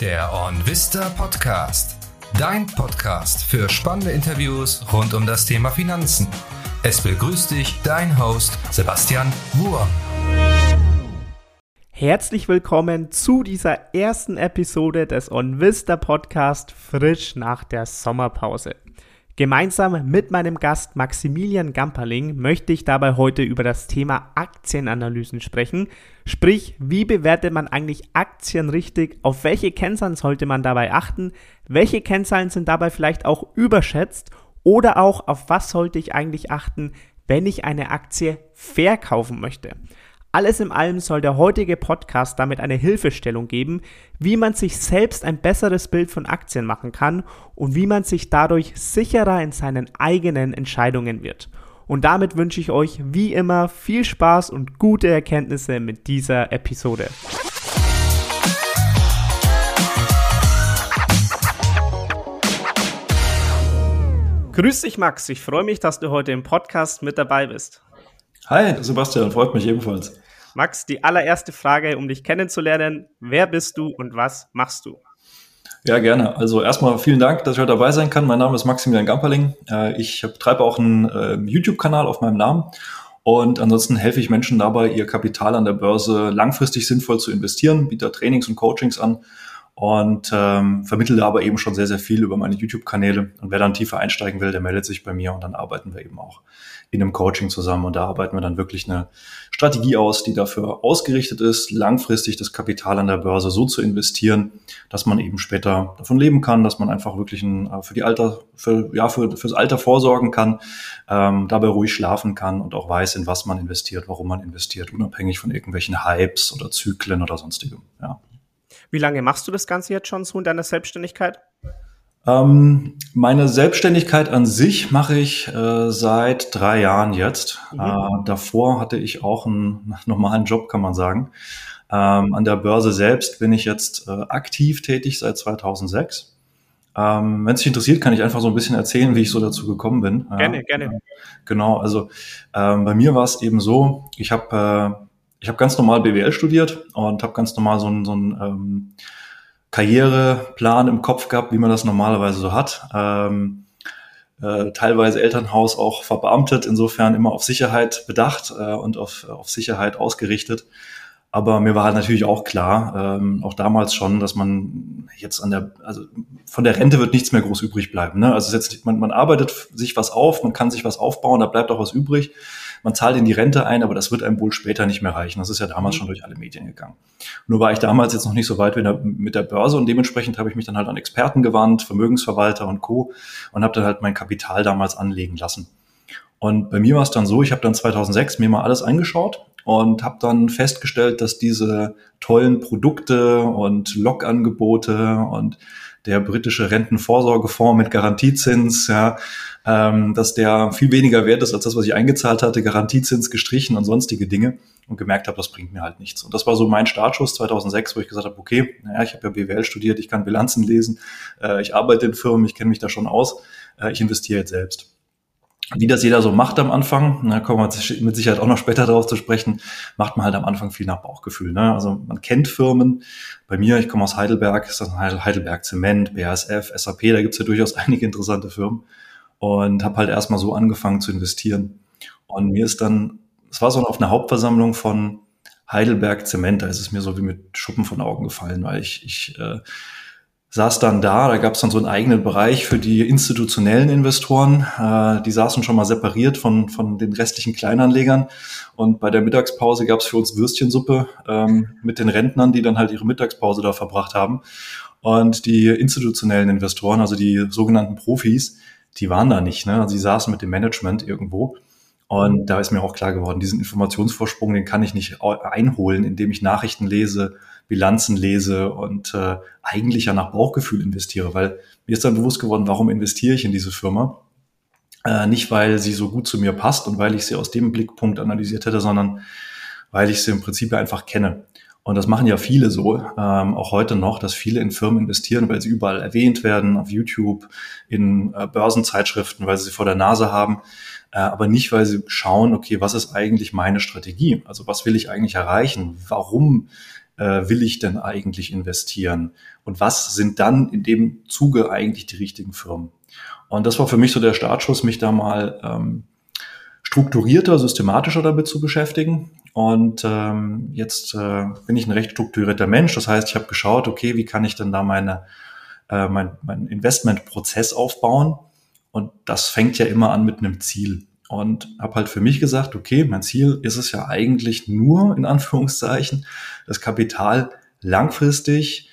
Der OnVista Podcast. Dein Podcast für spannende Interviews rund um das Thema Finanzen. Es begrüßt dich dein Host Sebastian Wurm. Herzlich willkommen zu dieser ersten Episode des OnVista Podcast frisch nach der Sommerpause. Gemeinsam mit meinem Gast Maximilian Gamperling möchte ich dabei heute über das Thema Aktienanalysen sprechen. Sprich, wie bewertet man eigentlich Aktien richtig? Auf welche Kennzahlen sollte man dabei achten? Welche Kennzahlen sind dabei vielleicht auch überschätzt? Oder auch, auf was sollte ich eigentlich achten, wenn ich eine Aktie verkaufen möchte? Alles in allem soll der heutige Podcast damit eine Hilfestellung geben, wie man sich selbst ein besseres Bild von Aktien machen kann und wie man sich dadurch sicherer in seinen eigenen Entscheidungen wird. Und damit wünsche ich euch wie immer viel Spaß und gute Erkenntnisse mit dieser Episode. Grüß dich, Max. Ich freue mich, dass du heute im Podcast mit dabei bist. Hi, Sebastian, freut mich ebenfalls. Max, die allererste Frage, um dich kennenzulernen. Wer bist du und was machst du? Ja, gerne. Also erstmal vielen Dank, dass ich heute dabei sein kann. Mein Name ist Maximilian Gamperling. Äh, ich betreibe auch einen ähm, YouTube-Kanal auf meinem Namen. Und ansonsten helfe ich Menschen dabei, ihr Kapital an der Börse langfristig sinnvoll zu investieren, biete Trainings und Coachings an und ähm, vermittle aber eben schon sehr, sehr viel über meine YouTube-Kanäle. Und wer dann tiefer einsteigen will, der meldet sich bei mir und dann arbeiten wir eben auch in einem Coaching zusammen. Und da arbeiten wir dann wirklich eine Strategie aus, die dafür ausgerichtet ist, langfristig das Kapital an der Börse so zu investieren, dass man eben später davon leben kann, dass man einfach wirklich ein, äh, für die Alter, für, ja, für, fürs Alter vorsorgen kann, ähm, dabei ruhig schlafen kann und auch weiß, in was man investiert, warum man investiert, unabhängig von irgendwelchen Hypes oder Zyklen oder sonstigem. Ja. Wie lange machst du das Ganze jetzt schon so in deiner Selbstständigkeit? Ähm, meine Selbstständigkeit an sich mache ich äh, seit drei Jahren jetzt. Mhm. Äh, davor hatte ich auch einen normalen Job, kann man sagen. Ähm, an der Börse selbst bin ich jetzt äh, aktiv tätig seit 2006. Ähm, Wenn es dich interessiert, kann ich einfach so ein bisschen erzählen, wie ich so dazu gekommen bin. Gerne, gerne. Genau, also ähm, bei mir war es eben so, ich habe äh, ich habe ganz normal BWL studiert und habe ganz normal so ein, so ein ähm, Karriereplan im Kopf gehabt, wie man das normalerweise so hat. Ähm, äh, teilweise Elternhaus auch verbeamtet, insofern immer auf Sicherheit bedacht äh, und auf, auf Sicherheit ausgerichtet. Aber mir war halt natürlich auch klar, ähm, auch damals schon, dass man jetzt an der, also von der Rente wird nichts mehr groß übrig bleiben. Ne? Also jetzt, man, man arbeitet sich was auf, man kann sich was aufbauen, da bleibt auch was übrig man zahlt in die Rente ein, aber das wird einem wohl später nicht mehr reichen. Das ist ja damals mhm. schon durch alle Medien gegangen. Nur war ich damals jetzt noch nicht so weit mit der Börse und dementsprechend habe ich mich dann halt an Experten gewandt, Vermögensverwalter und Co. und habe dann halt mein Kapital damals anlegen lassen. Und bei mir war es dann so, ich habe dann 2006 mir mal alles angeschaut und habe dann festgestellt, dass diese tollen Produkte und Logangebote und der britische Rentenvorsorgefonds mit Garantiezins, ja, ähm, dass der viel weniger wert ist als das, was ich eingezahlt hatte, Garantiezins gestrichen und sonstige Dinge und gemerkt habe, das bringt mir halt nichts. Und das war so mein Startschuss 2006, wo ich gesagt habe, okay, naja, ich habe ja BWL studiert, ich kann Bilanzen lesen, äh, ich arbeite in Firmen, ich kenne mich da schon aus, äh, ich investiere jetzt selbst wie das jeder so macht am Anfang, da kommen wir mit Sicherheit auch noch später darauf zu sprechen, macht man halt am Anfang viel nach Bauchgefühl. Ne? Also man kennt Firmen. Bei mir, ich komme aus Heidelberg, ist das Heidelberg Zement, BASF, SAP, da gibt's ja durchaus einige interessante Firmen. Und habe halt erstmal so angefangen zu investieren. Und mir ist dann, es war so auf einer Hauptversammlung von Heidelberg Zement, da ist es mir so wie mit Schuppen von Augen gefallen, weil ich, ich äh, saß dann da, da gab es dann so einen eigenen Bereich für die institutionellen Investoren. Äh, die saßen schon mal separiert von, von den restlichen Kleinanlegern. Und bei der Mittagspause gab es für uns Würstchensuppe ähm, mit den Rentnern, die dann halt ihre Mittagspause da verbracht haben. Und die institutionellen Investoren, also die sogenannten Profis, die waren da nicht. Ne? Also die saßen mit dem Management irgendwo. Und da ist mir auch klar geworden, diesen Informationsvorsprung, den kann ich nicht einholen, indem ich Nachrichten lese, Bilanzen lese und äh, eigentlich ja nach Bauchgefühl investiere, weil mir ist dann bewusst geworden, warum investiere ich in diese Firma? Äh, nicht, weil sie so gut zu mir passt und weil ich sie aus dem Blickpunkt analysiert hätte, sondern weil ich sie im Prinzip einfach kenne. Und das machen ja viele so, ähm, auch heute noch, dass viele in Firmen investieren, weil sie überall erwähnt werden, auf YouTube, in äh, Börsenzeitschriften, weil sie sie vor der Nase haben, äh, aber nicht, weil sie schauen, okay, was ist eigentlich meine Strategie? Also was will ich eigentlich erreichen? Warum äh, will ich denn eigentlich investieren? Und was sind dann in dem Zuge eigentlich die richtigen Firmen? Und das war für mich so der Startschuss, mich da mal ähm, strukturierter, systematischer damit zu beschäftigen. Und ähm, jetzt äh, bin ich ein recht strukturierter Mensch. Das heißt, ich habe geschaut, okay, wie kann ich denn da meine, äh, mein, mein Investmentprozess aufbauen? Und das fängt ja immer an mit einem Ziel. Und habe halt für mich gesagt, okay, mein Ziel ist es ja eigentlich nur, in Anführungszeichen, das Kapital langfristig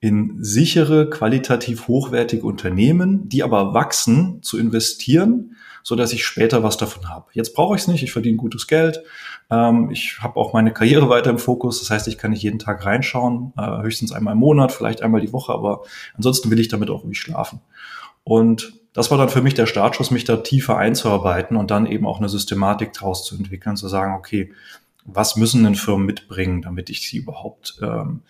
in sichere, qualitativ hochwertige Unternehmen, die aber wachsen, zu investieren, so dass ich später was davon habe. Jetzt brauche ich es nicht, ich verdiene gutes Geld, ähm, ich habe auch meine Karriere weiter im Fokus, das heißt, ich kann nicht jeden Tag reinschauen, äh, höchstens einmal im Monat, vielleicht einmal die Woche, aber ansonsten will ich damit auch ruhig schlafen. Und das war dann für mich der Startschuss, mich da tiefer einzuarbeiten und dann eben auch eine Systematik daraus zu entwickeln, zu sagen, okay, was müssen denn Firmen mitbringen, damit ich sie überhaupt ähm,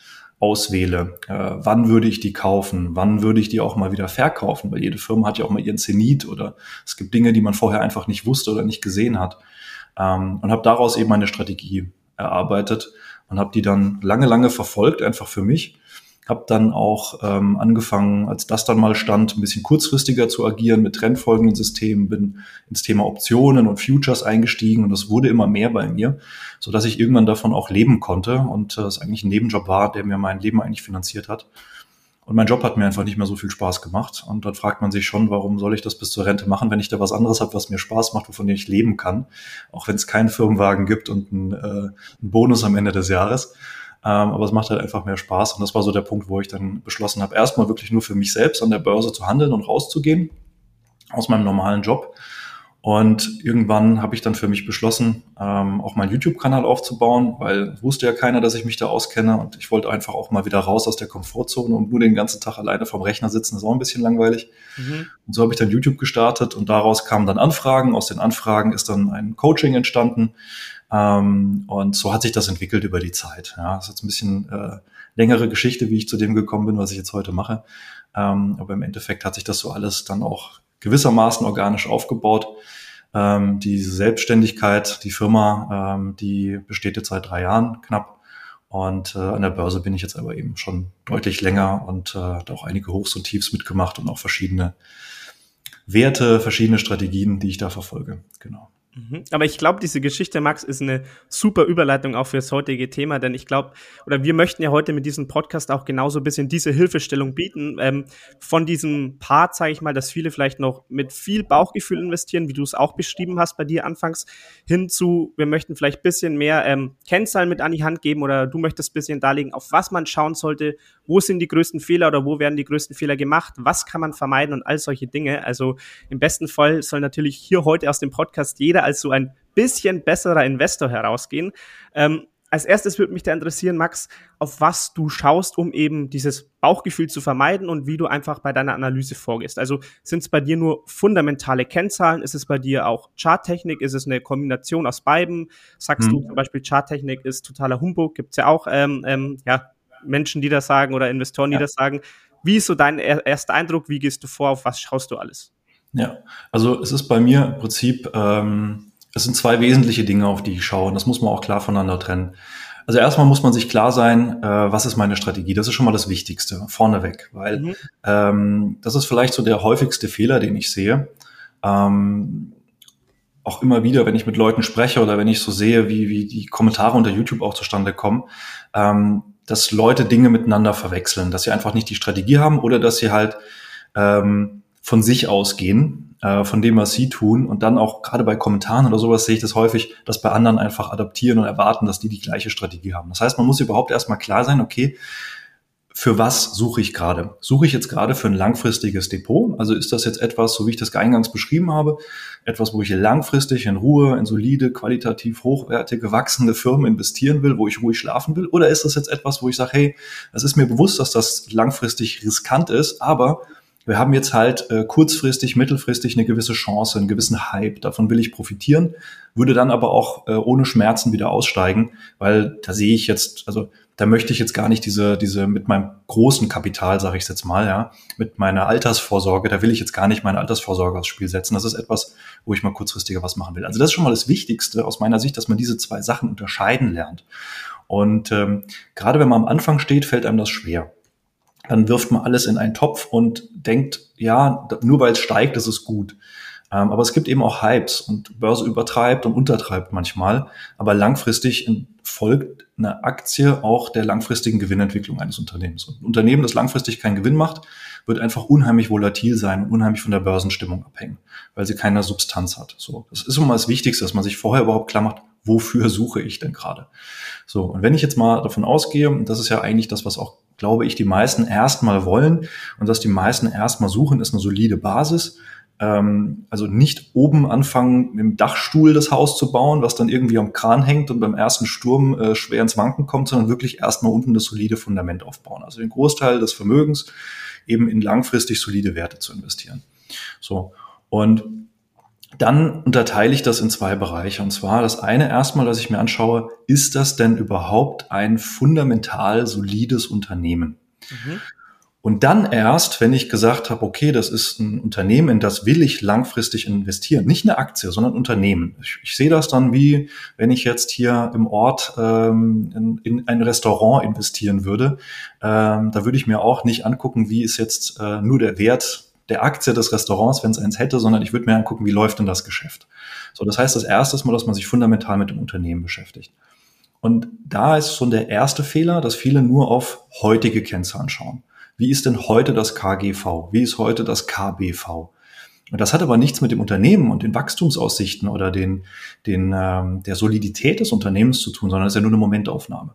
auswähle? Äh, wann würde ich die kaufen? Wann würde ich die auch mal wieder verkaufen? Weil jede Firma hat ja auch mal ihren Zenit oder es gibt Dinge, die man vorher einfach nicht wusste oder nicht gesehen hat. Ähm, und habe daraus eben eine Strategie erarbeitet und habe die dann lange, lange verfolgt, einfach für mich habe dann auch ähm, angefangen, als das dann mal stand, ein bisschen kurzfristiger zu agieren mit trendfolgenden Systemen, bin ins Thema Optionen und Futures eingestiegen und das wurde immer mehr bei mir, so dass ich irgendwann davon auch leben konnte und äh, es eigentlich ein Nebenjob war, der mir mein Leben eigentlich finanziert hat. Und mein Job hat mir einfach nicht mehr so viel Spaß gemacht. Und dann fragt man sich schon, warum soll ich das bis zur Rente machen, wenn ich da was anderes habe, was mir Spaß macht, wovon ich leben kann, auch wenn es keinen Firmenwagen gibt und einen, äh, einen Bonus am Ende des Jahres. Ähm, aber es macht halt einfach mehr Spaß. Und das war so der Punkt, wo ich dann beschlossen habe, erstmal wirklich nur für mich selbst an der Börse zu handeln und rauszugehen aus meinem normalen Job. Und irgendwann habe ich dann für mich beschlossen, ähm, auch meinen YouTube-Kanal aufzubauen, weil wusste ja keiner, dass ich mich da auskenne. Und ich wollte einfach auch mal wieder raus aus der Komfortzone und nur den ganzen Tag alleine vom Rechner sitzen, ist auch ein bisschen langweilig. Mhm. Und so habe ich dann YouTube gestartet und daraus kamen dann Anfragen. Aus den Anfragen ist dann ein Coaching entstanden, ähm, und so hat sich das entwickelt über die Zeit. Ja, das ist jetzt ein bisschen äh, längere Geschichte, wie ich zu dem gekommen bin, was ich jetzt heute mache. Ähm, aber im Endeffekt hat sich das so alles dann auch gewissermaßen organisch aufgebaut. Ähm, diese Selbstständigkeit, die Firma, ähm, die besteht jetzt seit drei Jahren knapp. Und äh, an der Börse bin ich jetzt aber eben schon deutlich länger und äh, auch einige Hochs und Tiefs mitgemacht und auch verschiedene Werte, verschiedene Strategien, die ich da verfolge. Genau. Mhm. Aber ich glaube, diese Geschichte, Max, ist eine super Überleitung auch für das heutige Thema, denn ich glaube, oder wir möchten ja heute mit diesem Podcast auch genauso ein bisschen diese Hilfestellung bieten, ähm, von diesem Part, sage ich mal, dass viele vielleicht noch mit viel Bauchgefühl investieren, wie du es auch beschrieben hast bei dir anfangs, hin zu, wir möchten vielleicht ein bisschen mehr ähm, Kennzahlen mit an die Hand geben oder du möchtest ein bisschen darlegen, auf was man schauen sollte, wo sind die größten Fehler oder wo werden die größten Fehler gemacht, was kann man vermeiden und all solche Dinge. Also im besten Fall soll natürlich hier heute aus dem Podcast jeder als so ein bisschen besserer Investor herausgehen. Ähm, als erstes würde mich da interessieren, Max, auf was du schaust, um eben dieses Bauchgefühl zu vermeiden und wie du einfach bei deiner Analyse vorgehst. Also sind es bei dir nur fundamentale Kennzahlen? Ist es bei dir auch Charttechnik? Ist es eine Kombination aus beiden? Sagst hm. du zum Beispiel, Charttechnik ist totaler Humbug? Gibt es ja auch ähm, ähm, ja, Menschen, die das sagen oder Investoren, die das sagen. Wie ist so dein erster Eindruck? Wie gehst du vor? Auf was schaust du alles? Ja, also es ist bei mir im Prinzip, ähm, es sind zwei wesentliche Dinge, auf die ich schaue. Und das muss man auch klar voneinander trennen. Also erstmal muss man sich klar sein, äh, was ist meine Strategie. Das ist schon mal das Wichtigste, vorneweg, weil mhm. ähm, das ist vielleicht so der häufigste Fehler, den ich sehe. Ähm, auch immer wieder, wenn ich mit Leuten spreche oder wenn ich so sehe, wie, wie die Kommentare unter YouTube auch zustande kommen, ähm, dass Leute Dinge miteinander verwechseln, dass sie einfach nicht die Strategie haben oder dass sie halt ähm, von sich ausgehen, äh, von dem, was sie tun. Und dann auch gerade bei Kommentaren oder sowas sehe ich das häufig, dass bei anderen einfach adaptieren und erwarten, dass die die gleiche Strategie haben. Das heißt, man muss überhaupt erstmal klar sein, okay, für was suche ich gerade? Suche ich jetzt gerade für ein langfristiges Depot? Also ist das jetzt etwas, so wie ich das eingangs beschrieben habe, etwas, wo ich langfristig in Ruhe, in solide, qualitativ hochwertige, wachsende Firmen investieren will, wo ich ruhig schlafen will? Oder ist das jetzt etwas, wo ich sage, hey, es ist mir bewusst, dass das langfristig riskant ist, aber wir haben jetzt halt äh, kurzfristig, mittelfristig eine gewisse Chance, einen gewissen Hype, davon will ich profitieren, würde dann aber auch äh, ohne Schmerzen wieder aussteigen, weil da sehe ich jetzt, also da möchte ich jetzt gar nicht diese, diese mit meinem großen Kapital, sage ich jetzt mal, ja, mit meiner Altersvorsorge, da will ich jetzt gar nicht meine Altersvorsorge aufs Spiel setzen. Das ist etwas, wo ich mal kurzfristiger was machen will. Also das ist schon mal das Wichtigste aus meiner Sicht, dass man diese zwei Sachen unterscheiden lernt. Und ähm, gerade wenn man am Anfang steht, fällt einem das schwer. Dann wirft man alles in einen Topf und denkt, ja, nur weil es steigt, ist es gut. Ähm, aber es gibt eben auch Hypes und Börse übertreibt und untertreibt manchmal. Aber langfristig folgt eine Aktie auch der langfristigen Gewinnentwicklung eines Unternehmens. Und ein Unternehmen, das langfristig keinen Gewinn macht, wird einfach unheimlich volatil sein und unheimlich von der Börsenstimmung abhängen, weil sie keine Substanz hat. So, das ist immer das Wichtigste, dass man sich vorher überhaupt klar macht, wofür suche ich denn gerade? So, und wenn ich jetzt mal davon ausgehe, und das ist ja eigentlich das, was auch, glaube ich, die meisten erstmal wollen und dass die meisten erstmal suchen, ist eine solide Basis, ähm, also nicht oben anfangen, dem Dachstuhl das Haus zu bauen, was dann irgendwie am Kran hängt und beim ersten Sturm äh, schwer ins Wanken kommt, sondern wirklich erstmal unten das solide Fundament aufbauen. Also den Großteil des Vermögens eben in langfristig solide Werte zu investieren. So. Und dann unterteile ich das in zwei Bereiche. Und zwar das eine erstmal, dass ich mir anschaue, ist das denn überhaupt ein fundamental solides Unternehmen? Mhm. Und dann erst, wenn ich gesagt habe, okay, das ist ein Unternehmen, in das will ich langfristig investieren, nicht eine Aktie, sondern ein Unternehmen. Ich, ich sehe das dann wie, wenn ich jetzt hier im Ort ähm, in, in ein Restaurant investieren würde. Ähm, da würde ich mir auch nicht angucken, wie ist jetzt äh, nur der Wert der Aktie des Restaurants, wenn es eins hätte, sondern ich würde mir angucken, wie läuft denn das Geschäft. So, das heißt, das erste ist mal, dass man sich fundamental mit dem Unternehmen beschäftigt. Und da ist schon der erste Fehler, dass viele nur auf heutige Kennzahlen schauen. Wie ist denn heute das KGV? Wie ist heute das KBV? Und das hat aber nichts mit dem Unternehmen und den Wachstumsaussichten oder den, den, ähm, der Solidität des Unternehmens zu tun, sondern es ist ja nur eine Momentaufnahme.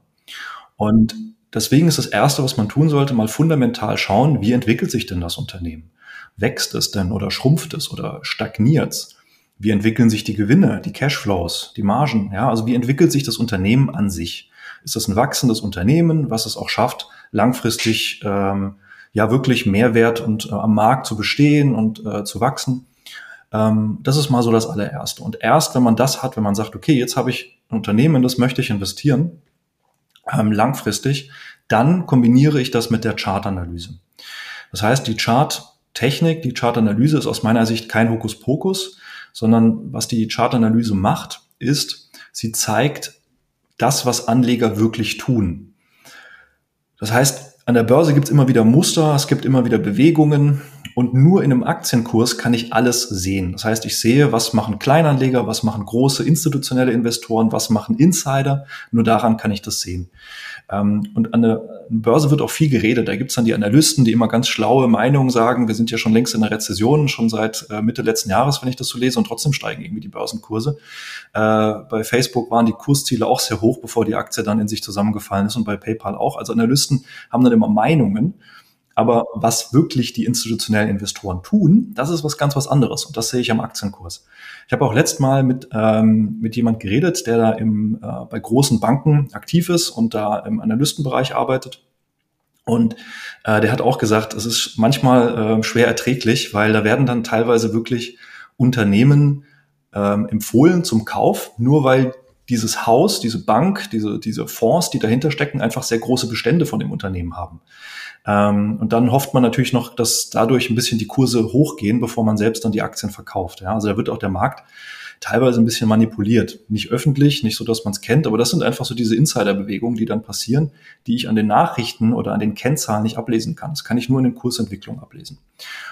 Und deswegen ist das Erste, was man tun sollte, mal fundamental schauen, wie entwickelt sich denn das Unternehmen? Wächst es denn oder schrumpft es oder stagniert es? Wie entwickeln sich die Gewinne, die Cashflows, die Margen? Ja, also wie entwickelt sich das Unternehmen an sich? Ist das ein wachsendes Unternehmen, was es auch schafft, langfristig ähm, ja wirklich Mehrwert und äh, am Markt zu bestehen und äh, zu wachsen? Ähm, das ist mal so das allererste. Und erst, wenn man das hat, wenn man sagt, okay, jetzt habe ich ein Unternehmen, das möchte ich investieren, ähm, langfristig, dann kombiniere ich das mit der Chartanalyse. Das heißt, die Charttechnik, die Chartanalyse ist aus meiner Sicht kein Hokuspokus, sondern was die Chartanalyse macht, ist, sie zeigt das, was Anleger wirklich tun. Das heißt, an der Börse gibt es immer wieder Muster, es gibt immer wieder Bewegungen und nur in einem Aktienkurs kann ich alles sehen. Das heißt, ich sehe, was machen Kleinanleger, was machen große institutionelle Investoren, was machen Insider. Nur daran kann ich das sehen. Ähm, und an der Börse wird auch viel geredet. Da gibt's dann die Analysten, die immer ganz schlaue Meinungen sagen. Wir sind ja schon längst in der Rezession, schon seit äh, Mitte letzten Jahres, wenn ich das so lese, und trotzdem steigen irgendwie die Börsenkurse. Äh, bei Facebook waren die Kursziele auch sehr hoch, bevor die Aktie dann in sich zusammengefallen ist und bei PayPal auch. Also Analysten haben dann immer Meinungen. Aber was wirklich die institutionellen Investoren tun, das ist was ganz was anderes. Und das sehe ich am Aktienkurs. Ich habe auch letzt mal mit, ähm, mit jemand geredet, der da im, äh, bei großen Banken aktiv ist und da im Analystenbereich arbeitet. Und äh, der hat auch gesagt, es ist manchmal äh, schwer erträglich, weil da werden dann teilweise wirklich Unternehmen ähm, empfohlen zum Kauf, nur weil dieses Haus, diese Bank, diese, diese Fonds, die dahinter stecken, einfach sehr große Bestände von dem Unternehmen haben. Ähm, und dann hofft man natürlich noch, dass dadurch ein bisschen die Kurse hochgehen, bevor man selbst dann die Aktien verkauft. Ja? Also da wird auch der Markt teilweise ein bisschen manipuliert. Nicht öffentlich, nicht so, dass man es kennt, aber das sind einfach so diese Insiderbewegungen, die dann passieren, die ich an den Nachrichten oder an den Kennzahlen nicht ablesen kann. Das kann ich nur in den Kursentwicklungen ablesen.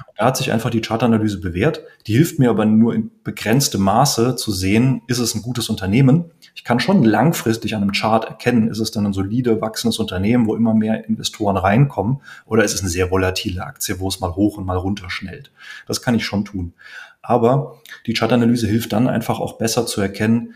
Und da hat sich einfach die Chartanalyse bewährt. Die hilft mir aber nur in begrenztem Maße zu sehen, ist es ein gutes Unternehmen. Ich kann schon langfristig an einem Chart erkennen, ist es dann ein solide, wachsendes Unternehmen, wo immer mehr Investoren reinkommen, oder ist es eine sehr volatile Aktie, wo es mal hoch und mal runter schnellt. Das kann ich schon tun. Aber die Chartanalyse hilft dann einfach auch besser zu erkennen,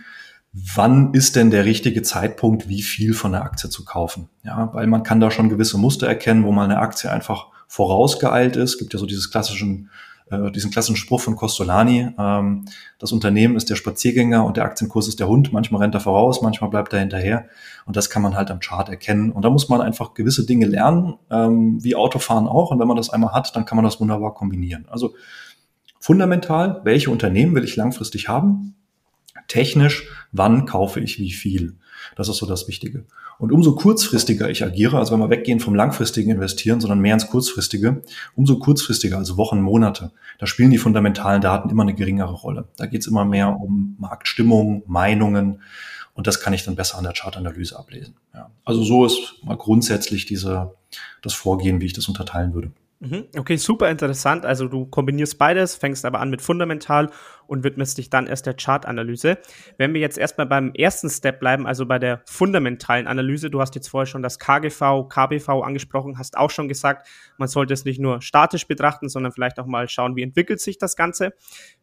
wann ist denn der richtige Zeitpunkt, wie viel von der Aktie zu kaufen. Ja, weil man kann da schon gewisse Muster erkennen, wo mal eine Aktie einfach vorausgeeilt ist. Es gibt ja so dieses klassischen äh, diesen klassischen Spruch von Costolani, ähm, das Unternehmen ist der Spaziergänger und der Aktienkurs ist der Hund. Manchmal rennt er voraus, manchmal bleibt er hinterher. Und das kann man halt am Chart erkennen. Und da muss man einfach gewisse Dinge lernen, ähm, wie Autofahren auch. Und wenn man das einmal hat, dann kann man das wunderbar kombinieren. Also fundamental, welche Unternehmen will ich langfristig haben? Technisch, wann kaufe ich wie viel? Das ist so das Wichtige. Und umso kurzfristiger ich agiere, also wenn wir weggehen vom langfristigen Investieren, sondern mehr ins kurzfristige, umso kurzfristiger, also Wochen, Monate, da spielen die fundamentalen Daten immer eine geringere Rolle. Da geht es immer mehr um Marktstimmung, Meinungen und das kann ich dann besser an der Chartanalyse ablesen. Ja. Also so ist mal grundsätzlich diese, das Vorgehen, wie ich das unterteilen würde. Mhm. Okay, super interessant. Also du kombinierst beides, fängst aber an mit fundamental und widmest dich dann erst der Chartanalyse. Wenn wir jetzt erstmal beim ersten Step bleiben, also bei der fundamentalen Analyse, du hast jetzt vorher schon das KGV, KBV angesprochen, hast auch schon gesagt, man sollte es nicht nur statisch betrachten, sondern vielleicht auch mal schauen, wie entwickelt sich das Ganze.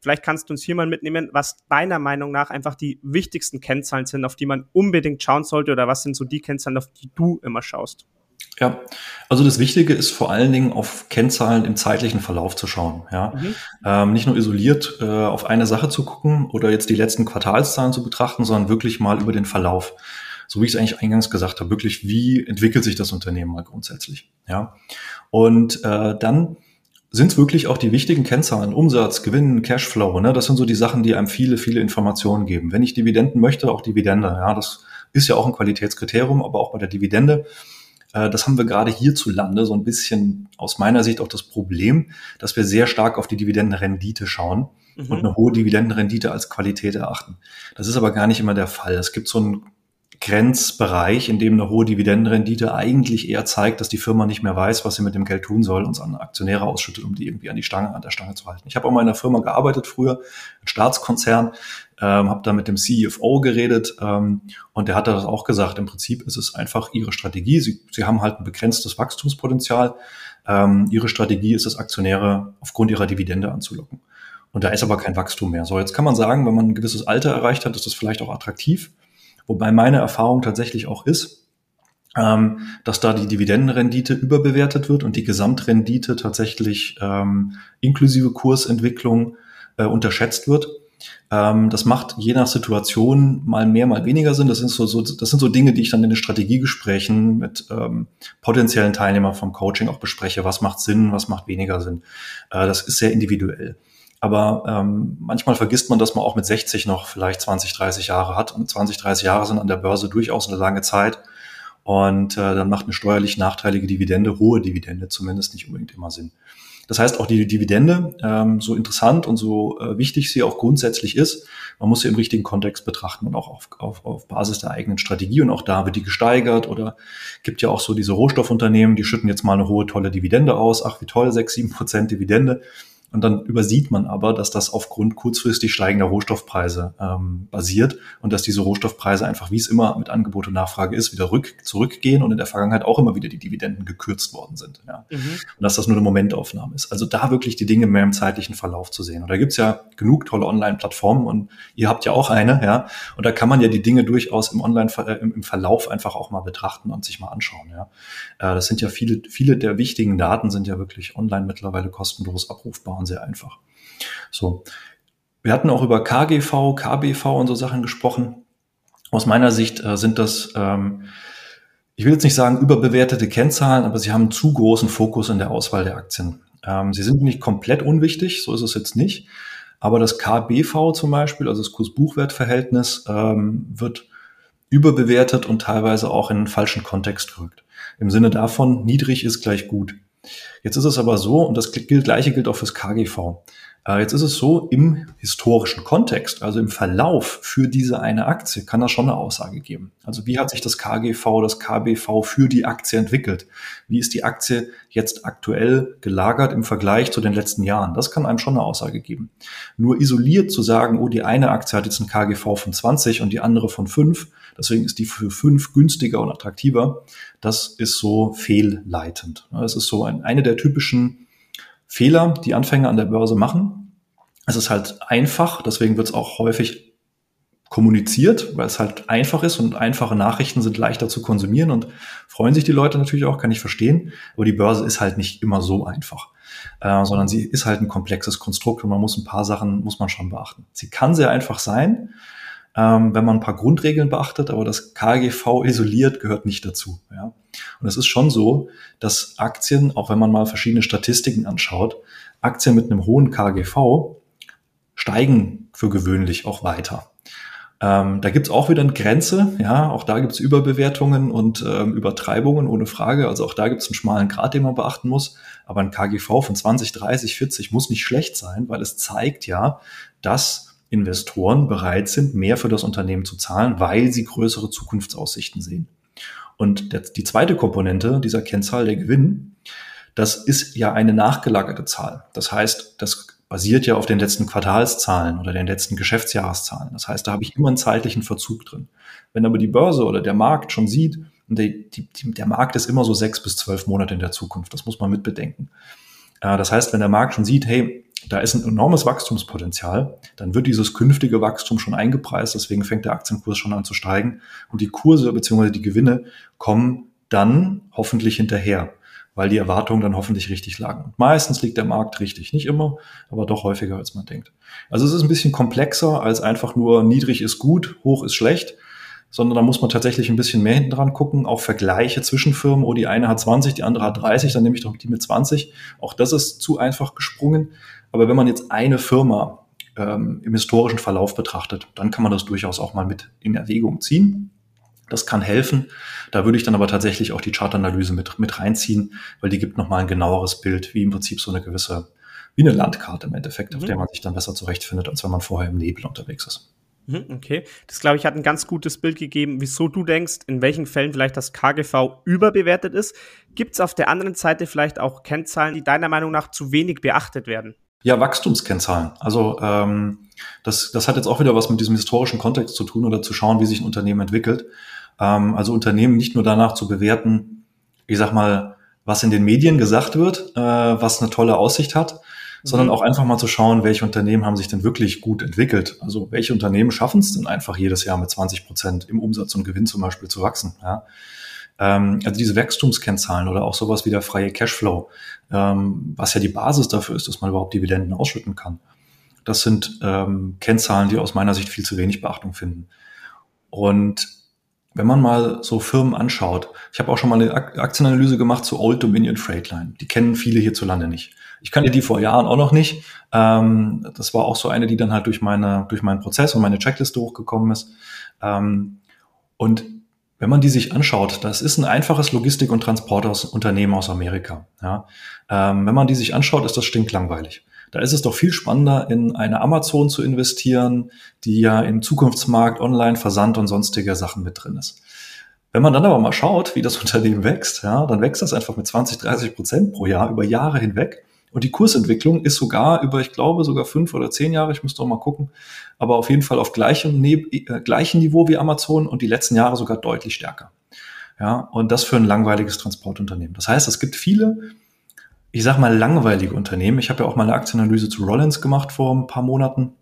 Vielleicht kannst du uns hier mal mitnehmen, was deiner Meinung nach einfach die wichtigsten Kennzahlen sind, auf die man unbedingt schauen sollte oder was sind so die Kennzahlen, auf die du immer schaust. Ja, also das Wichtige ist vor allen Dingen auf Kennzahlen im zeitlichen Verlauf zu schauen. Ja, mhm. ähm, nicht nur isoliert äh, auf eine Sache zu gucken oder jetzt die letzten Quartalszahlen zu betrachten, sondern wirklich mal über den Verlauf. So wie ich es eigentlich eingangs gesagt habe, wirklich wie entwickelt sich das Unternehmen mal grundsätzlich. Ja, und äh, dann sind es wirklich auch die wichtigen Kennzahlen, Umsatz, Gewinn, Cashflow. Ne? Das sind so die Sachen, die einem viele, viele Informationen geben. Wenn ich Dividenden möchte, auch Dividende. Ja, das ist ja auch ein Qualitätskriterium, aber auch bei der Dividende das haben wir gerade hierzulande so ein bisschen aus meiner Sicht auch das Problem, dass wir sehr stark auf die Dividendenrendite schauen mhm. und eine hohe Dividendenrendite als Qualität erachten. Das ist aber gar nicht immer der Fall. Es gibt so einen Grenzbereich, in dem eine hohe Dividendenrendite eigentlich eher zeigt, dass die Firma nicht mehr weiß, was sie mit dem Geld tun soll und es an Aktionäre ausschüttet, um die irgendwie an die Stange, an der Stange zu halten. Ich habe auch mal in einer Firma gearbeitet früher, ein Staatskonzern, ähm, habe da mit dem CFO geredet ähm, und der hat das auch gesagt. Im Prinzip ist es einfach ihre Strategie. Sie, sie haben halt ein begrenztes Wachstumspotenzial. Ähm, ihre Strategie ist es, Aktionäre aufgrund ihrer Dividende anzulocken. Und da ist aber kein Wachstum mehr. So, jetzt kann man sagen, wenn man ein gewisses Alter erreicht hat, ist das vielleicht auch attraktiv. Wobei meine Erfahrung tatsächlich auch ist, ähm, dass da die Dividendenrendite überbewertet wird und die Gesamtrendite tatsächlich ähm, inklusive Kursentwicklung äh, unterschätzt wird. Ähm, das macht je nach Situation mal mehr, mal weniger Sinn. Das sind so, so, das sind so Dinge, die ich dann in den Strategiegesprächen mit ähm, potenziellen Teilnehmern vom Coaching auch bespreche. Was macht Sinn, was macht weniger Sinn? Äh, das ist sehr individuell. Aber ähm, manchmal vergisst man, dass man auch mit 60 noch vielleicht 20, 30 Jahre hat. Und 20, 30 Jahre sind an der Börse durchaus eine lange Zeit. Und äh, dann macht eine steuerlich nachteilige Dividende, hohe Dividende zumindest nicht unbedingt immer Sinn. Das heißt, auch die Dividende, ähm, so interessant und so äh, wichtig sie auch grundsätzlich ist, man muss sie im richtigen Kontext betrachten und auch auf, auf, auf Basis der eigenen Strategie. Und auch da wird die gesteigert oder gibt ja auch so diese Rohstoffunternehmen, die schütten jetzt mal eine hohe, tolle Dividende aus. Ach, wie toll, sechs, sieben Prozent Dividende. Und dann übersieht man aber, dass das aufgrund kurzfristig steigender Rohstoffpreise ähm, basiert und dass diese Rohstoffpreise einfach, wie es immer mit Angebot und Nachfrage ist, wieder rück, zurückgehen und in der Vergangenheit auch immer wieder die Dividenden gekürzt worden sind. Ja. Mhm. Und dass das nur eine Momentaufnahme ist. Also da wirklich die Dinge mehr im zeitlichen Verlauf zu sehen. Und da gibt's ja genug tolle Online-Plattformen und ihr habt ja auch eine, ja. Und da kann man ja die Dinge durchaus im Online, äh, im Verlauf einfach auch mal betrachten und sich mal anschauen. Ja. Äh, das sind ja viele, viele der wichtigen Daten sind ja wirklich online mittlerweile kostenlos abrufbar und sehr einfach. So. Wir hatten auch über KGV, KBV und so Sachen gesprochen. Aus meiner Sicht äh, sind das, ähm, ich will jetzt nicht sagen überbewertete Kennzahlen, aber sie haben zu großen Fokus in der Auswahl der Aktien. Ähm, sie sind nicht komplett unwichtig, so ist es jetzt nicht. Aber das KBV zum Beispiel, also das Kurs-Buchwert-Verhältnis, ähm, wird überbewertet und teilweise auch in einen falschen Kontext gerückt. Im Sinne davon, niedrig ist gleich gut. Jetzt ist es aber so, und das gleiche gilt auch fürs KGV. Äh, jetzt ist es so, im historischen Kontext, also im Verlauf für diese eine Aktie, kann das schon eine Aussage geben. Also wie hat sich das KGV, das KBV für die Aktie entwickelt? Wie ist die Aktie jetzt aktuell gelagert im Vergleich zu den letzten Jahren? Das kann einem schon eine Aussage geben. Nur isoliert zu sagen, oh, die eine Aktie hat jetzt ein KGV von 20 und die andere von 5, deswegen ist die für 5 günstiger und attraktiver, das ist so fehlleitend. Das ist so ein, eine der typischen Fehler, die Anfänger an der Börse machen. Es ist halt einfach, deswegen wird es auch häufig kommuniziert, weil es halt einfach ist und einfache Nachrichten sind leichter zu konsumieren und freuen sich die Leute natürlich auch, kann ich verstehen. Aber die Börse ist halt nicht immer so einfach. äh, sondern sie ist halt ein komplexes Konstrukt und man muss ein paar Sachen, muss man schon beachten. Sie kann sehr einfach sein, ähm, wenn man ein paar Grundregeln beachtet, aber das KGV isoliert gehört nicht dazu. Ja? Und es ist schon so, dass Aktien, auch wenn man mal verschiedene Statistiken anschaut, Aktien mit einem hohen KGV steigen für gewöhnlich auch weiter. Ähm, da gibt's auch wieder eine Grenze, ja, auch da gibt's Überbewertungen und ähm, Übertreibungen ohne Frage. Also auch da gibt's einen schmalen Grad, den man beachten muss. Aber ein KGV von 20, 30, 40 muss nicht schlecht sein, weil es zeigt ja, dass Investoren bereit sind, mehr für das Unternehmen zu zahlen, weil sie größere Zukunftsaussichten sehen. Und der, die zweite Komponente dieser Kennzahl, der Gewinn, das ist ja eine nachgelagerte Zahl. Das heißt, das basiert ja auf den letzten Quartalszahlen oder den letzten Geschäftsjahreszahlen. Das heißt, da habe ich immer einen zeitlichen Verzug drin. Wenn aber die Börse oder der Markt schon sieht, die, die, der Markt ist immer so sechs bis zwölf Monate in der Zukunft, das muss man mitbedenken. Äh, das heißt, wenn der Markt schon sieht, hey, da ist ein enormes Wachstumspotenzial, dann wird dieses künftige Wachstum schon eingepreist, deswegen fängt der Aktienkurs schon an zu steigen und die Kurse bzw. die Gewinne kommen dann hoffentlich hinterher weil die Erwartungen dann hoffentlich richtig lagen. Und meistens liegt der Markt richtig, nicht immer, aber doch häufiger, als man denkt. Also es ist ein bisschen komplexer als einfach nur niedrig ist gut, hoch ist schlecht, sondern da muss man tatsächlich ein bisschen mehr hinten dran gucken, auch Vergleiche zwischen Firmen, oh, die eine hat 20, die andere hat 30, dann nehme ich doch die mit 20. Auch das ist zu einfach gesprungen. Aber wenn man jetzt eine Firma ähm, im historischen Verlauf betrachtet, dann kann man das durchaus auch mal mit in Erwägung ziehen. Das kann helfen. Da würde ich dann aber tatsächlich auch die Chartanalyse mit, mit reinziehen, weil die gibt nochmal ein genaueres Bild, wie im Prinzip so eine gewisse, wie eine Landkarte im Endeffekt, mhm. auf der man sich dann besser zurechtfindet, als wenn man vorher im Nebel unterwegs ist. Mhm, okay, das glaube ich hat ein ganz gutes Bild gegeben, wieso du denkst, in welchen Fällen vielleicht das KGV überbewertet ist. Gibt es auf der anderen Seite vielleicht auch Kennzahlen, die deiner Meinung nach zu wenig beachtet werden? Ja, Wachstumskennzahlen. Also ähm, das, das hat jetzt auch wieder was mit diesem historischen Kontext zu tun oder zu schauen, wie sich ein Unternehmen entwickelt. Ähm, also Unternehmen nicht nur danach zu bewerten, ich sag mal, was in den Medien gesagt wird, äh, was eine tolle Aussicht hat, mhm. sondern auch einfach mal zu schauen, welche Unternehmen haben sich denn wirklich gut entwickelt. Also welche Unternehmen schaffen es denn einfach jedes Jahr mit 20 Prozent im Umsatz und Gewinn zum Beispiel zu wachsen. Ja? Ähm, also diese Wachstumskennzahlen oder auch sowas wie der freie Cashflow, ähm, was ja die Basis dafür ist, dass man überhaupt Dividenden ausschütten kann. Das sind ähm, Kennzahlen, die aus meiner Sicht viel zu wenig Beachtung finden. Und wenn man mal so Firmen anschaut, ich habe auch schon mal eine Aktienanalyse gemacht zu Old Dominion Freightline. Die kennen viele hierzulande nicht. Ich kannte die vor Jahren auch noch nicht. Ähm, das war auch so eine, die dann halt durch meine durch meinen Prozess und meine Checkliste hochgekommen ist. Ähm, und wenn man die sich anschaut, das ist ein einfaches Logistik- und Transportunternehmen aus Amerika. Ja. Ähm, wenn man die sich anschaut, ist das stinklangweilig. Da ist es doch viel spannender, in eine Amazon zu investieren, die ja im Zukunftsmarkt Online, Versand und sonstige Sachen mit drin ist. Wenn man dann aber mal schaut, wie das Unternehmen wächst, ja, dann wächst das einfach mit 20, 30 Prozent pro Jahr über Jahre hinweg. Und die Kursentwicklung ist sogar über, ich glaube, sogar fünf oder zehn Jahre, ich müsste auch mal gucken, aber auf jeden Fall auf gleichem, äh, gleichem Niveau wie Amazon und die letzten Jahre sogar deutlich stärker. Ja, und das für ein langweiliges Transportunternehmen. Das heißt, es gibt viele ich sag mal, langweilige Unternehmen. Ich habe ja auch mal eine Aktienanalyse zu Rollins gemacht vor ein paar Monaten.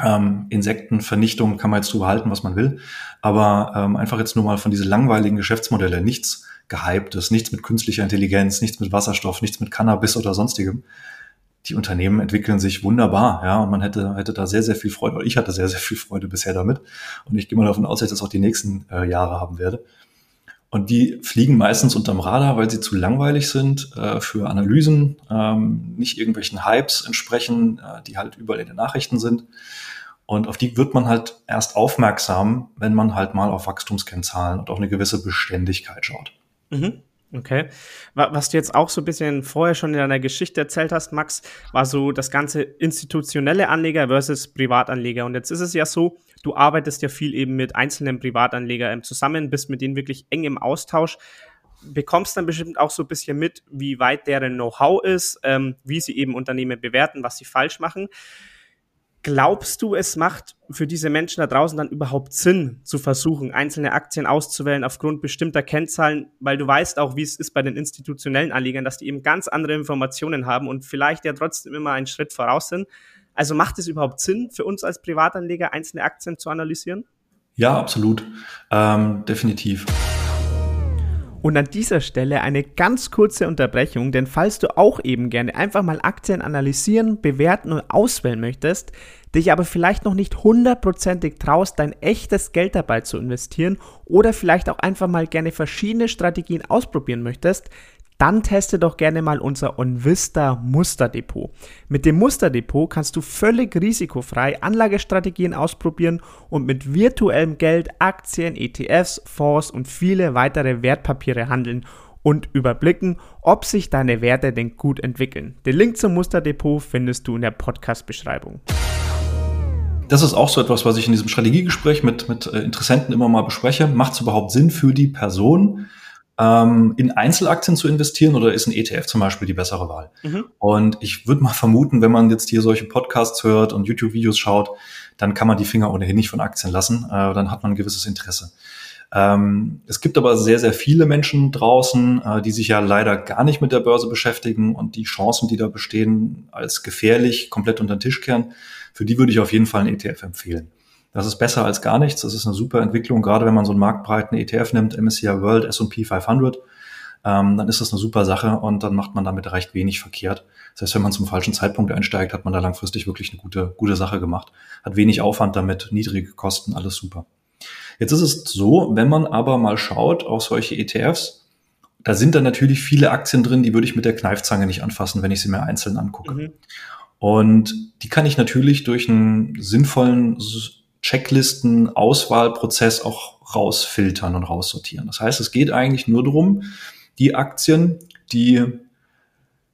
Ähm, Insektenvernichtung kann man jetzt drüber halten, was man will. Aber ähm, einfach jetzt nur mal von diesen langweiligen Geschäftsmodelle, nichts Gehyptes, nichts mit künstlicher Intelligenz, nichts mit Wasserstoff, nichts mit Cannabis oder sonstigem. Die Unternehmen entwickeln sich wunderbar, ja, und man hätte, hätte da sehr, sehr viel Freude, oder ich hatte sehr, sehr viel Freude bisher damit. Und ich gehe mal davon aus, dass ich das auch die nächsten äh, Jahre haben werde. Und die fliegen meistens unterm Radar, weil sie zu langweilig sind äh, für Analysen, ähm, nicht irgendwelchen Hypes entsprechen, äh, die halt überall in den Nachrichten sind. Und auf die wird man halt erst aufmerksam, wenn man halt mal auf Wachstumskennzahlen und auch eine gewisse Beständigkeit schaut. Mhm. Okay. Was du jetzt auch so ein bisschen vorher schon in deiner Geschichte erzählt hast, Max, war so das ganze institutionelle Anleger versus Privatanleger. Und jetzt ist es ja so, du arbeitest ja viel eben mit einzelnen Privatanlegern zusammen, bist mit denen wirklich eng im Austausch, bekommst dann bestimmt auch so ein bisschen mit, wie weit deren Know-how ist, ähm, wie sie eben Unternehmen bewerten, was sie falsch machen. Glaubst du, es macht für diese Menschen da draußen dann überhaupt Sinn, zu versuchen, einzelne Aktien auszuwählen aufgrund bestimmter Kennzahlen, weil du weißt auch, wie es ist bei den institutionellen Anlegern, dass die eben ganz andere Informationen haben und vielleicht ja trotzdem immer einen Schritt voraus sind. Also macht es überhaupt Sinn für uns als Privatanleger, einzelne Aktien zu analysieren? Ja, absolut. Ähm, definitiv. Und an dieser Stelle eine ganz kurze Unterbrechung, denn falls du auch eben gerne einfach mal Aktien analysieren, bewerten und auswählen möchtest, dich aber vielleicht noch nicht hundertprozentig traust, dein echtes Geld dabei zu investieren oder vielleicht auch einfach mal gerne verschiedene Strategien ausprobieren möchtest, dann teste doch gerne mal unser OnVista Musterdepot. Mit dem Musterdepot kannst du völlig risikofrei Anlagestrategien ausprobieren und mit virtuellem Geld Aktien, ETFs, Fonds und viele weitere Wertpapiere handeln und überblicken, ob sich deine Werte denn gut entwickeln. Den Link zum Musterdepot findest du in der Podcast-Beschreibung. Das ist auch so etwas, was ich in diesem Strategiegespräch mit, mit äh, Interessenten immer mal bespreche. Macht es überhaupt Sinn für die Person, ähm, in Einzelaktien zu investieren oder ist ein ETF zum Beispiel die bessere Wahl? Mhm. Und ich würde mal vermuten, wenn man jetzt hier solche Podcasts hört und YouTube-Videos schaut, dann kann man die Finger ohnehin nicht von Aktien lassen. Äh, dann hat man ein gewisses Interesse. Ähm, es gibt aber sehr, sehr viele Menschen draußen, äh, die sich ja leider gar nicht mit der Börse beschäftigen und die Chancen, die da bestehen, als gefährlich komplett unter den Tisch kehren. Für die würde ich auf jeden Fall einen ETF empfehlen. Das ist besser als gar nichts. Das ist eine super Entwicklung, gerade wenn man so einen marktbreiten ETF nimmt, MSCI World, S&P 500. Ähm, dann ist das eine super Sache und dann macht man damit recht wenig verkehrt. Das heißt, wenn man zum falschen Zeitpunkt einsteigt, hat man da langfristig wirklich eine gute, gute Sache gemacht. Hat wenig Aufwand damit, niedrige Kosten, alles super. Jetzt ist es so, wenn man aber mal schaut auf solche ETFs, da sind dann natürlich viele Aktien drin, die würde ich mit der Kneifzange nicht anfassen, wenn ich sie mir einzeln angucke. Mhm. Und die kann ich natürlich durch einen sinnvollen Checklisten, Auswahlprozess auch rausfiltern und raussortieren. Das heißt, es geht eigentlich nur darum, die Aktien, die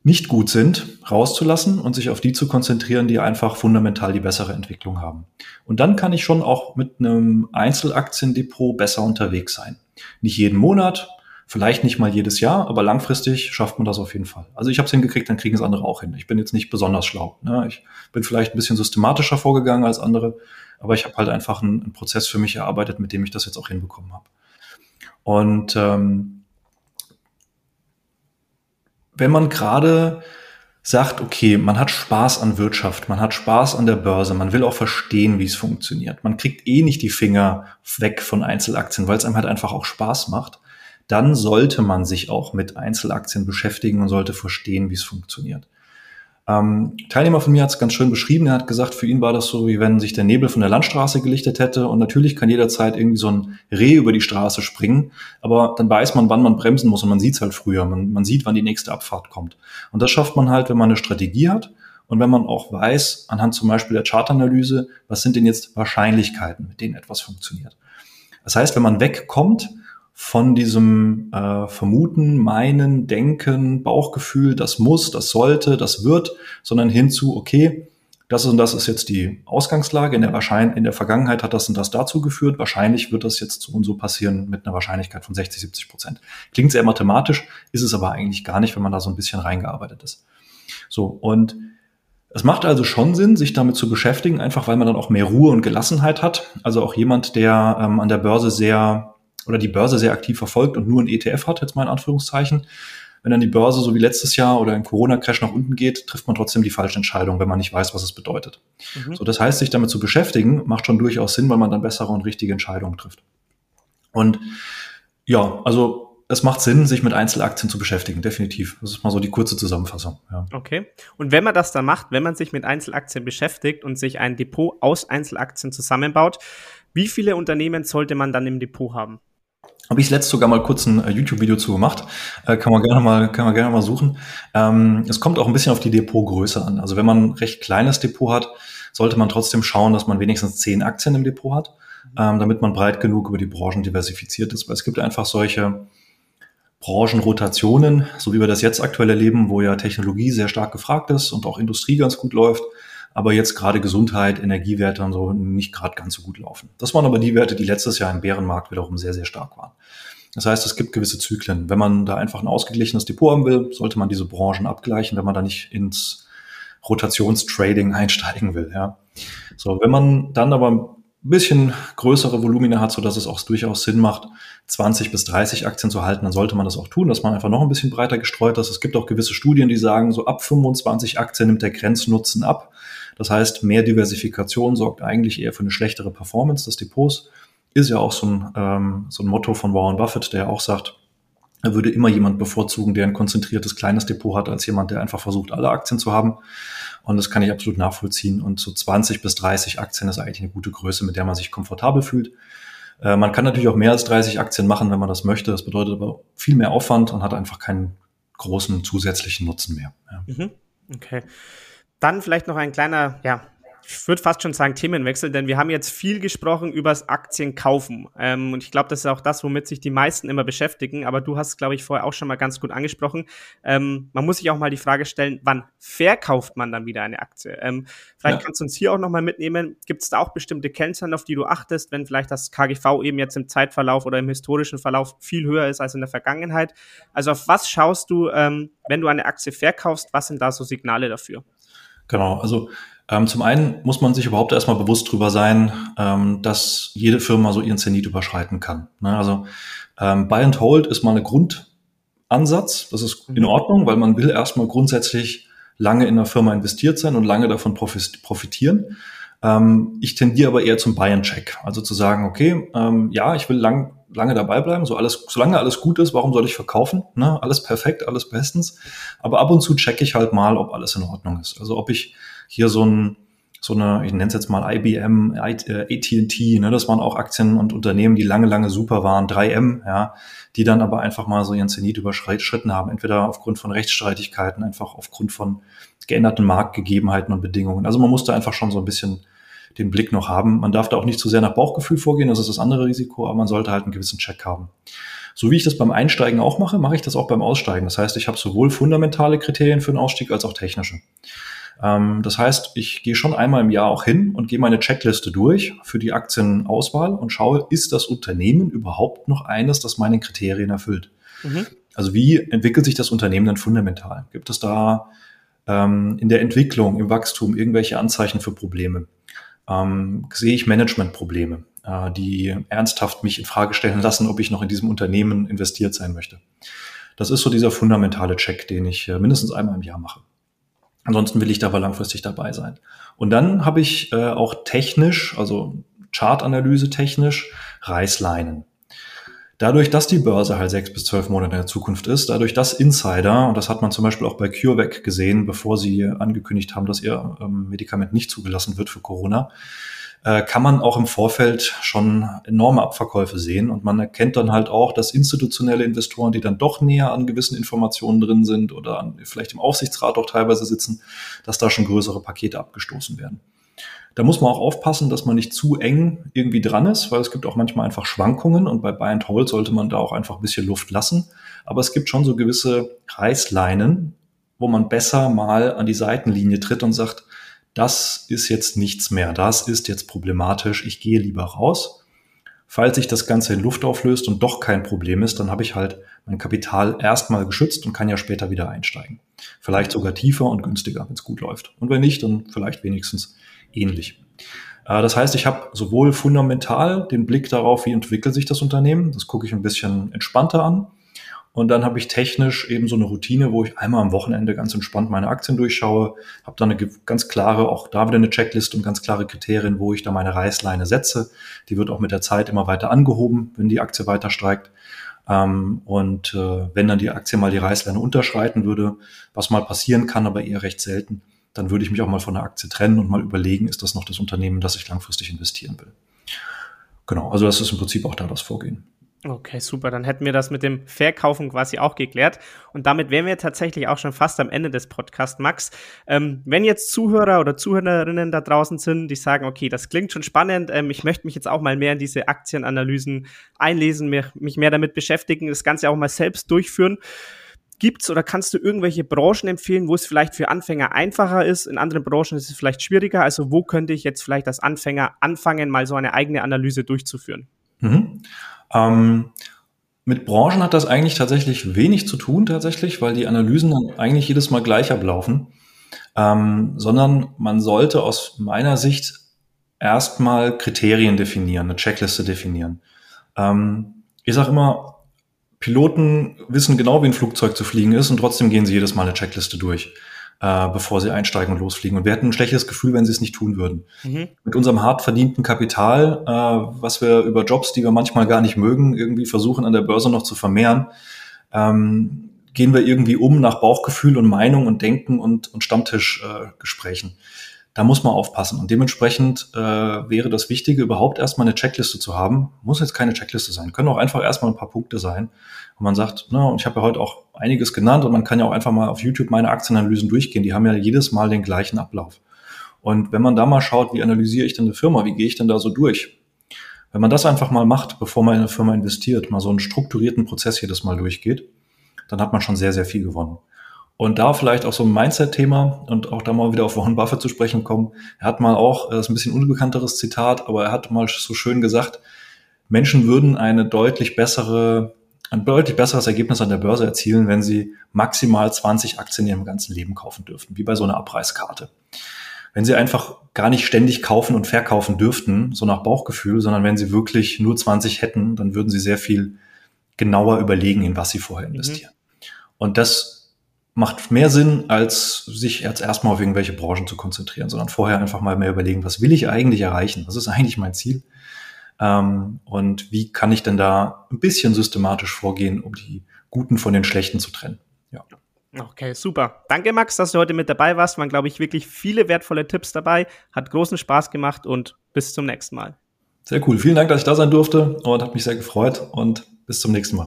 nicht gut sind, rauszulassen und sich auf die zu konzentrieren, die einfach fundamental die bessere Entwicklung haben. Und dann kann ich schon auch mit einem Einzelaktiendepot besser unterwegs sein. Nicht jeden Monat, Vielleicht nicht mal jedes Jahr, aber langfristig schafft man das auf jeden Fall. Also ich habe es hingekriegt, dann kriegen es andere auch hin. Ich bin jetzt nicht besonders schlau. Ne? Ich bin vielleicht ein bisschen systematischer vorgegangen als andere, aber ich habe halt einfach einen, einen, Prozess für mich erarbeitet, mit dem ich das jetzt auch hinbekommen habe. Und ähm, wenn man gerade sagt, okay, man hat Spaß an Wirtschaft, man hat Spaß an der Börse, man will auch verstehen, wie es funktioniert. Man kriegt eh nicht die Finger weg von Einzelaktien, weil es einem halt einfach auch Spaß macht dann sollte man sich auch mit Einzelaktien beschäftigen und sollte verstehen, wie es funktioniert. Ähm, Teilnehmer von mir hat es ganz schön beschrieben. Er hat gesagt, für ihn war das so, wie wenn sich der Nebel von der Landstraße gelichtet hätte. Und natürlich kann jederzeit irgendwie so ein Reh über die Straße springen. Aber dann weiß man, wann man bremsen muss und man sieht es halt früher. Man, man sieht, wann die nächste Abfahrt kommt. Und das schafft man halt, wenn man eine Strategie hat und wenn man auch weiß, anhand zum Beispiel der Chartanalyse, was sind denn jetzt Wahrscheinlichkeiten, mit denen etwas funktioniert. Das heißt, wenn man wegkommt von diesem äh, Vermuten, Meinen, Denken, Bauchgefühl, das muss, das sollte, das wird, sondern hinzu, okay, das und das ist jetzt die Ausgangslage. In der, Wahrschein in der Vergangenheit hat das und das dazu geführt. Wahrscheinlich wird das jetzt so und so passieren mit einer Wahrscheinlichkeit von 60, 70 Prozent. Klingt sehr mathematisch, ist es aber eigentlich gar nicht, wenn man da so ein bisschen reingearbeitet ist. So, und es macht also schon Sinn, sich damit zu beschäftigen, einfach weil man dann auch mehr Ruhe und Gelassenheit hat. Also auch jemand, der ähm, an der Börse sehr oder die Börse sehr aktiv verfolgt und nur ein ETF hat, jetzt mal in Anführungszeichen, wenn dann die Börse so wie letztes Jahr oder ein Corona-Crash nach unten geht, trifft man trotzdem die falsche Entscheidung, wenn man nicht weiß, was es bedeutet. Mhm. So, das heißt, sich damit zu beschäftigen, macht schon durchaus Sinn, weil man dann bessere und richtige Entscheidungen trifft. Und ja, also es macht Sinn, sich mit Einzelaktien zu beschäftigen, definitiv. Das ist mal so die kurze Zusammenfassung. Ja. Okay. Und wenn man das dann macht, wenn man sich mit Einzelaktien beschäftigt und sich ein Depot aus Einzelaktien zusammenbaut, wie viele Unternehmen sollte man dann im Depot haben? Habe ich letzt sogar mal kurz ein äh, YouTube-Video zu gemacht. Äh, kann man gerne mal, kann man gerne mal suchen. Ähm, es kommt auch ein bisschen auf die Depotgröße an. Also wenn man ein recht kleines Depot hat, sollte man trotzdem schauen, dass man wenigstens zehn Aktien im Depot hat, ähm, damit man breit genug über die Branchen diversifiziert ist. Weil es gibt einfach solche Branchenrotationen, so wie wir das jetzt aktuell erleben, wo ja Technologie sehr stark gefragt ist und auch Industrie ganz gut läuft aber jetzt gerade Gesundheit, Energiewerte und so nicht gerade ganz so gut laufen. Das waren aber die Werte, die letztes Jahr im Bärenmarkt wiederum sehr, sehr stark waren. Das heißt, es gibt gewisse Zyklen. Wenn man da einfach ein ausgeglichenes Depot haben will, sollte man diese Branchen abgleichen, wenn man da nicht ins Rotationstrading einsteigen will. Ja. So, wenn man dann aber ein bisschen größere Volumina hat, so dass es auch durchaus Sinn macht, 20 bis 30 Aktien zu halten, dann sollte man das auch tun, dass man einfach noch ein bisschen breiter gestreut ist. Es gibt auch gewisse Studien, die sagen, so ab 25 Aktien nimmt der Grenznutzen ab. Das heißt, mehr Diversifikation sorgt eigentlich eher für eine schlechtere Performance des Depots. Ist ja auch so ein, ähm, so ein Motto von Warren Buffett, der auch sagt, Da würde immer jemand bevorzugen, der ein konzentriertes kleines Depot hat, als jemand, der einfach versucht, alle Aktien zu haben. Und das kann ich absolut nachvollziehen. Und so 20 bis 30 Aktien ist eigentlich eine gute Größe, mit der man sich komfortabel fühlt. Äh, man kann natürlich auch mehr als 30 Aktien machen, wenn man das möchte. Das bedeutet aber viel mehr Aufwand und hat einfach keinen großen zusätzlichen Nutzen mehr. Ja. Mhm. Okay. Dann vielleicht noch ein kleiner, ja, ich würde fast schon sagen Themenwechsel, denn wir haben jetzt viel gesprochen übers Aktienkaufen. Ähm, und ich glaube, das ist auch das, womit sich die meisten immer beschäftigen. Aber du hast, glaube ich, vorher auch schon mal ganz gut angesprochen. Ähm, man muss sich auch mal die Frage stellen, wann verkauft man dann wieder eine Aktie? Ähm, vielleicht ja. kannst du uns hier auch noch mal mitnehmen. Gibt es da auch bestimmte Kennzahlen, auf die du achtest, wenn vielleicht das KGV eben jetzt im Zeitverlauf oder im historischen Verlauf viel höher ist als in der Vergangenheit? Also auf was schaust du, ähm, wenn du eine Aktie verkaufst? Was sind da so Signale dafür? Genau, also ähm, zum einen muss man sich überhaupt erstmal bewusst drüber sein, ähm, dass jede Firma so ihren Zenit überschreiten kann. Ne? Also ähm, Buy and Hold ist mal eine Grundansatz. Das ist in mhm. Ordnung, weil man will erstmal grundsätzlich lange in einer Firma investiert sein und lange davon profitieren. Ähm, ich tendiere aber eher zum Buy and Check. Also zu sagen, okay, ähm, ja, ich will lang, lange dabei bleiben, so alles, solange alles gut ist, warum soll ich verkaufen? Ne? Alles perfekt, alles bestens. Aber ab und zu checke ich halt mal, ob alles in Ordnung ist. Also ob ich hier so ein so eine, ich nenne es jetzt mal IBM, AT&T, ne, das waren auch Aktien und Unternehmen, die lange, lange super waren, 3M, ja, die dann aber einfach mal so ihren Zenit überschritten haben, entweder aufgrund von Rechtsstreitigkeiten, einfach aufgrund von geänderten Marktgegebenheiten und Bedingungen. Also man musste einfach schon so ein bisschen den Blick noch haben. Man darf da auch nicht zu sehr nach Bauchgefühl vorgehen, das ist das andere Risiko, aber man sollte halt einen gewissen Check haben. So wie ich das beim Einsteigen auch mache, mache ich das auch beim Aussteigen. Das heißt, ich habe sowohl fundamentale Kriterien für den Ausstieg als auch technische. Ähm, das heißt, ich gehe schon einmal im Jahr auch hin und gehe meine Checkliste durch für die Aktienauswahl und schaue, ist das Unternehmen überhaupt noch eines, das meine Kriterien erfüllt? Mhm. Also wie entwickelt sich das Unternehmen dann fundamental? Gibt es da ähm, in der Entwicklung, im Wachstum irgendwelche Anzeichen für Probleme? Ähm, sehe ich Managementprobleme, äh, die ernsthaft mich in Frage stellen lassen, ob ich noch in diesem Unternehmen investiert sein möchte? Das ist so dieser fundamentale Check, den ich äh, mindestens einmal im Jahr mache. Ansonsten will ich da aber langfristig dabei sein. Und dann habe ich äh, auch technisch, also Chartanalyse technisch, Reißleinen. Dadurch, dass die Börse halt sechs bis zwölf Monate in der Zukunft ist, dadurch, dass Insider, und das hat man zum Beispiel auch bei CureVac gesehen, bevor sie angekündigt haben, dass ihr ähm, Medikament nicht zugelassen wird für Corona, äh, kann man auch im Vorfeld schon enorme Abverkäufe sehen. Und man erkennt dann halt auch, dass institutionelle Investoren, die dann doch näher an gewissen Informationen drin sind oder an, vielleicht im Aufsichtsrat auch teilweise sitzen, dass da schon größere Pakete abgestoßen werden. Da muss man auch aufpassen, dass man nicht zu eng irgendwie dran ist, weil es gibt auch manchmal einfach Schwankungen und bei Buy and Hold sollte man da auch einfach ein bisschen Luft lassen. Aber es gibt schon so gewisse Reißleinen, wo man besser mal an die Seitenlinie tritt und sagt, das ist jetzt nichts mehr, das ist jetzt problematisch, ich gehe lieber raus. Falls sich das Ganze in Luft auflöst und doch kein Problem ist, dann habe ich halt mein Kapital erstmal geschützt und kann ja später wieder einsteigen. Vielleicht sogar tiefer und günstiger, wenn es gut läuft. Und wenn nicht, dann vielleicht wenigstens ähnlich. Äh, das heißt, ich habe sowohl fundamental den Blick darauf, wie entwickelt sich das Unternehmen, das gucke ich ein bisschen entspannter an, und dann habe ich technisch eben so eine Routine, wo ich einmal am Wochenende ganz entspannt meine Aktien durchschaue, habe dann eine ganz klare, auch da wieder eine Checkliste und ganz klare Kriterien, wo ich da meine Reißleine setze. Die wird auch mit der Zeit immer weiter angehoben, wenn die Aktie weiter steigt. Ähm, und äh, wenn dann die Aktie mal die Reißleine unterschreiten würde, was mal passieren kann, aber eher recht selten, dann würde ich mich auch mal von der Aktie trennen und mal überlegen, ist das noch das Unternehmen, das ich langfristig investieren will. Genau, also das ist im Prinzip auch da das Vorgehen. Okay, super. Dann hätten wir das mit dem Verkaufen quasi auch geklärt. Und damit wären wir tatsächlich auch schon fast am Ende des Podcasts, Max. Ähm, wenn jetzt Zuhörer oder Zuhörerinnen da draußen sind, die sagen, okay, das klingt schon spannend, ähm, ich möchte mich jetzt auch mal mehr in diese Aktienanalysen einlesen, mich, mich mehr damit beschäftigen, das Ganze auch mal selbst durchführen. Gibt's oder kannst du irgendwelche Branchen empfehlen, wo es vielleicht für Anfänger einfacher ist? In anderen Branchen ist es vielleicht schwieriger. Also wo könnte ich jetzt vielleicht als Anfänger anfangen, mal so eine eigene Analyse durchzuführen? Mhm. Ähm, mit Branchen hat das eigentlich tatsächlich wenig zu tun, tatsächlich, weil die Analysen dann eigentlich jedes Mal gleich ablaufen. Ähm, sondern man sollte aus meiner Sicht erstmal Kriterien definieren, eine Checkliste definieren. Ähm, ich sage immer, Piloten wissen genau, wie ein Flugzeug zu fliegen ist und trotzdem gehen sie jedes Mal eine Checkliste durch äh, bevor sie einsteigen und losfliegen. Und wir hätten ein schlechtes Gefühl, wenn sie es nicht tun würden. Mhm. Mit unserem hart verdienten Kapital, äh, was wir über Jobs, die wir manchmal gar nicht mögen, irgendwie versuchen an der Börse noch zu vermehren, ähm, gehen wir irgendwie um nach Bauchgefühl und Meinung und Denken und, und Stammtischgesprächen. Äh, da muss man aufpassen. Und dementsprechend äh, wäre das Wichtige, überhaupt erstmal eine Checkliste zu haben. Muss jetzt keine Checkliste sein, können auch einfach erstmal ein paar Punkte sein. Und man sagt, na, und ich habe ja heute auch einiges genannt und man kann ja auch einfach mal auf YouTube meine Aktienanalysen durchgehen. Die haben ja jedes Mal den gleichen Ablauf. Und wenn man da mal schaut, wie analysiere ich denn eine Firma, wie gehe ich denn da so durch? Wenn man das einfach mal macht, bevor man in eine Firma investiert, mal so einen strukturierten Prozess jedes Mal durchgeht, dann hat man schon sehr, sehr viel gewonnen. Und da vielleicht auch so ein Mindset-Thema und auch da mal wieder auf Warren Buffett zu sprechen kommen. Er hat mal auch, das ist ein bisschen unbekannteres Zitat, aber er hat mal so schön gesagt, Menschen würden eine deutlich bessere, ein deutlich besseres Ergebnis an der Börse erzielen, wenn sie maximal 20 Aktien in ihrem ganzen Leben kaufen dürften, wie bei so einer Abreißkarte. Wenn sie einfach gar nicht ständig kaufen und verkaufen dürften, so nach Bauchgefühl, sondern wenn sie wirklich nur 20 hätten, dann würden sie sehr viel genauer überlegen, in was sie vorher mhm. investieren. Mhm. Und das macht mehr Sinn, als sich jetzt erstmal auf irgendwelche Branchen zu konzentrieren, sondern vorher einfach mal mehr überlegen, was will ich eigentlich erreichen? Was ist eigentlich mein Ziel? Ähm, und wie kann ich denn da ein bisschen systematisch vorgehen, um die Guten von den Schlechten zu trennen? Ja. Okay, super. Danke, Max, dass du heute mit dabei warst. Waren, glaube ich, wirklich viele wertvolle Tipps dabei. Hat großen Spaß gemacht und bis zum nächsten Mal. Sehr cool. Vielen Dank, dass ich da sein durfte und hat mich sehr gefreut und bis zum nächsten Mal.